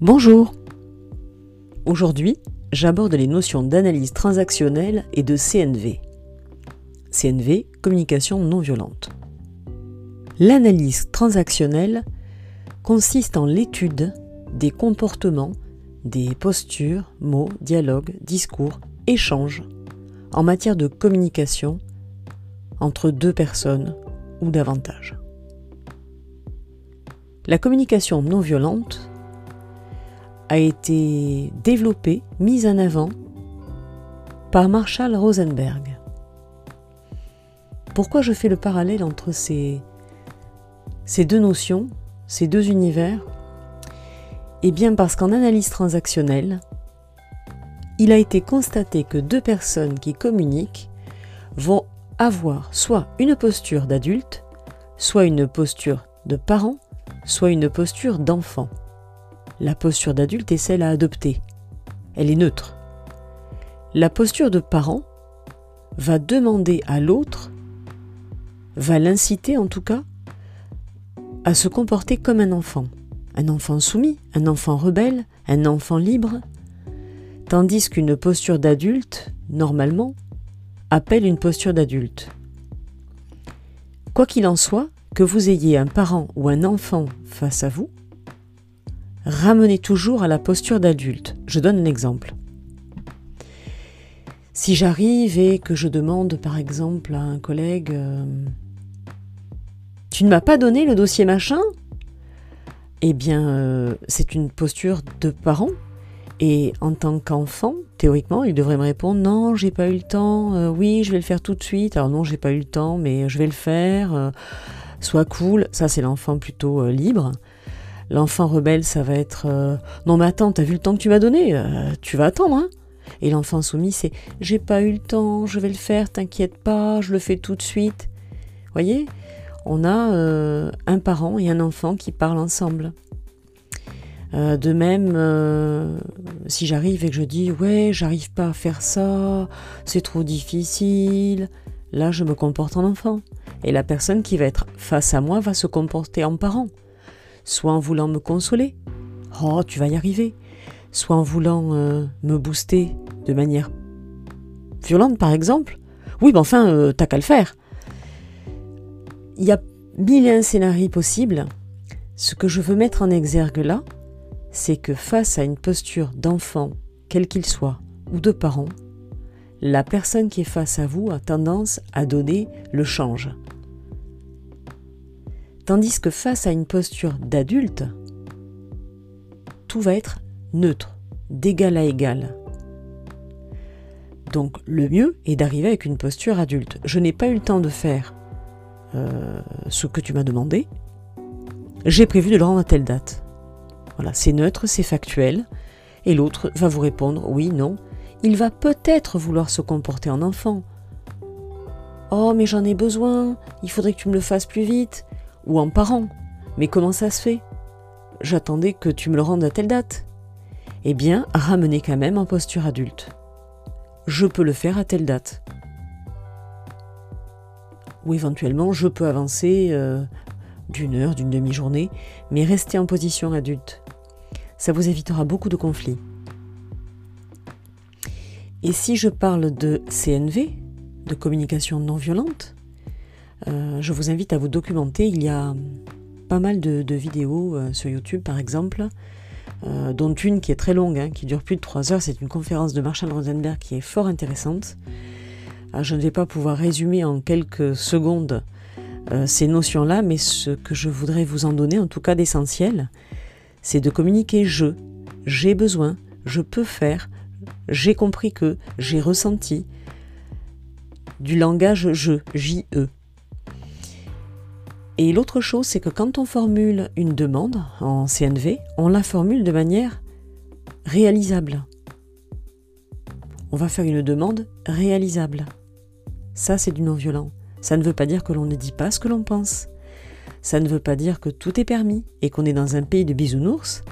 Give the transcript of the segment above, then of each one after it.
Bonjour Aujourd'hui, j'aborde les notions d'analyse transactionnelle et de CNV. CNV, communication non violente. L'analyse transactionnelle consiste en l'étude des comportements, des postures, mots, dialogues, discours, échanges en matière de communication entre deux personnes ou davantage. La communication non violente a été développée, mise en avant par Marshall Rosenberg. Pourquoi je fais le parallèle entre ces, ces deux notions, ces deux univers? Eh bien parce qu'en analyse transactionnelle, il a été constaté que deux personnes qui communiquent vont avoir soit une posture d'adulte, soit une posture de parent, soit une posture d'enfant. La posture d'adulte est celle à adopter. Elle est neutre. La posture de parent va demander à l'autre, va l'inciter en tout cas, à se comporter comme un enfant. Un enfant soumis, un enfant rebelle, un enfant libre. Tandis qu'une posture d'adulte, normalement, appelle une posture d'adulte. Quoi qu'il en soit, que vous ayez un parent ou un enfant face à vous, ramenez toujours à la posture d'adulte. Je donne un exemple. Si j'arrive et que je demande par exemple à un collègue euh, Tu ne m'as pas donné le dossier machin? Eh bien, euh, c'est une posture de parent. Et en tant qu'enfant, théoriquement, il devrait me répondre Non, j'ai pas eu le temps. Euh, oui, je vais le faire tout de suite. Alors non, j'ai pas eu le temps, mais je vais le faire. sois cool. Ça, c'est l'enfant plutôt libre. L'enfant rebelle, ça va être euh, Non, mais attends, t'as vu le temps que tu m'as donné euh, Tu vas attendre, hein Et l'enfant soumis, c'est J'ai pas eu le temps, je vais le faire, t'inquiète pas, je le fais tout de suite. Voyez On a euh, un parent et un enfant qui parlent ensemble. de même, si j'arrive et que je dis Ouais, j'arrive pas à faire ça, c'est trop difficile, là je me comporte en enfant. Et la personne qui va être face à moi va se comporter en parent soit en voulant me consoler, oh tu vas y arriver, soit en voulant euh, me booster de manière violente par exemple, oui mais enfin euh, t'as qu'à le faire. Il y a mille et un scénarios possibles. Ce que je veux mettre en exergue là, c'est que face à une posture d'enfant, quel qu'il soit, ou de parent, la personne qui est face à vous a tendance à donner le change, Tandis que face à une posture d'adulte, tout va être neutre, d'égal à égal. Donc le mieux est d'arriver avec une posture adulte. Je n'ai pas eu le temps de faire euh, ce que tu m'as demandé. J'ai prévu de le rendre à telle date. Voilà, c'est neutre, c'est factuel. Et l'autre va vous répondre oui, non. Il va peut-être vouloir se comporter en enfant. Oh, mais j'en ai besoin, il faudrait que tu me le fasses plus vite ou en parent. Mais comment ça se fait? J'attendais que tu me le rendes à telle date. Eh bien, ramenez quand même en posture adulte. Je peux le faire à telle date. Ou éventuellement, je peux avancer euh, d'une heure, d'une demi-journée, mais rester en position adulte. Ça vous évitera beaucoup de conflits. Et si je parle de CNV, de communication non violente, euh, je vous invite à vous documenter. Il y a pas mal de, vidéos euh, sur YouTube, par exemple, euh, dont une qui est très longue, hein, qui dure plus de 3 heures. C'est une conférence de Marshall Rosenberg qui est fort intéressante. je ne vais pas pouvoir résumer en quelques secondes ces notions-là, mais ce que je voudrais vous en donner, en tout cas d'essentiel, c'est de communiquer je, j'ai besoin, je peux faire, j'ai compris que, j'ai ressenti, du langage je, J-E. Et l'autre chose, c'est que quand on formule une demande en CNV, on la formule de manière réalisable. On va faire une demande réalisable. Ça, c'est du non-violent. Ça ne veut pas dire que l'on ne dit pas ce que l'on pense. Ça ne veut pas dire que tout est permis et qu'on est dans un pays de bisounours.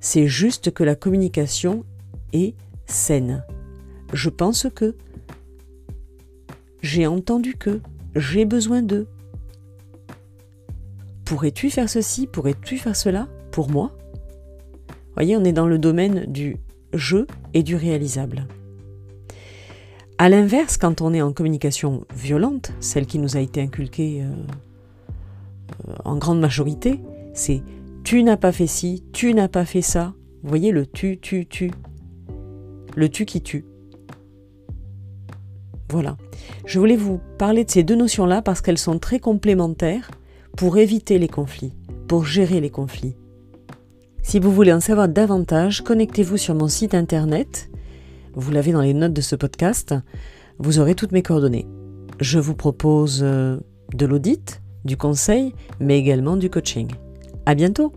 C'est juste que la communication est saine. Je pense que, j'ai entendu que, j'ai besoin de, Pourrais-tu faire ceci? Pourrais-tu faire cela? Pour moi? Voyez, on est dans le domaine du je et du réalisable. À l'inverse, quand on est en communication violente, celle qui nous a été inculquée euh, euh, en grande majorité, c'est tu n'as pas fait ci, tu n'as pas fait ça. Vous voyez le tu, tu, tu. Le tu qui tue. Voilà. Je voulais vous parler de ces deux notions-là parce qu'elles sont très complémentaires pour éviter les conflits, pour gérer les conflits. Si vous voulez en savoir davantage, connectez-vous sur mon site internet. Vous l'avez dans les notes de ce podcast. Vous aurez toutes mes coordonnées. Je vous propose euh, de l'audit, du conseil, mais également du coaching. À bientôt!